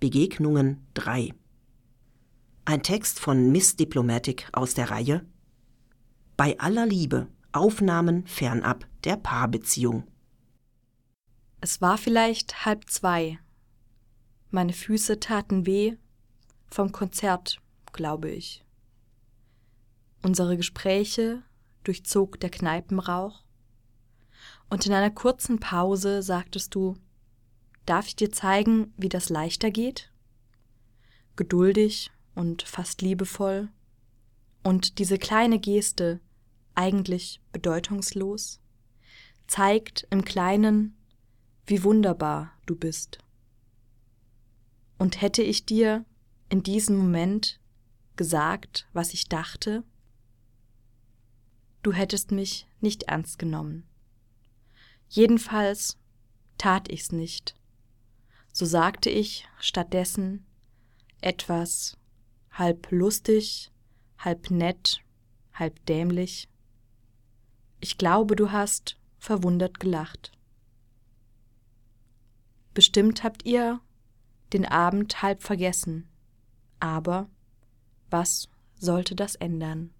Begegnungen 3. Ein Text von Miss Diplomatic aus der Reihe Bei aller Liebe Aufnahmen fernab der Paarbeziehung. Es war vielleicht halb zwei. Meine Füße taten weh vom Konzert, glaube ich. Unsere Gespräche durchzog der Kneipenrauch. Und in einer kurzen Pause sagtest du, darf ich dir zeigen, wie das leichter geht? Geduldig und fast liebevoll. Und diese kleine Geste, eigentlich bedeutungslos, zeigt im Kleinen, wie wunderbar du bist. Und hätte ich dir in diesem Moment gesagt, was ich dachte, du hättest mich nicht ernst genommen. Jedenfalls tat ich's nicht. So sagte ich stattdessen etwas halb lustig, halb nett, halb dämlich. Ich glaube, du hast verwundert gelacht. Bestimmt habt ihr den Abend halb vergessen, aber was sollte das ändern?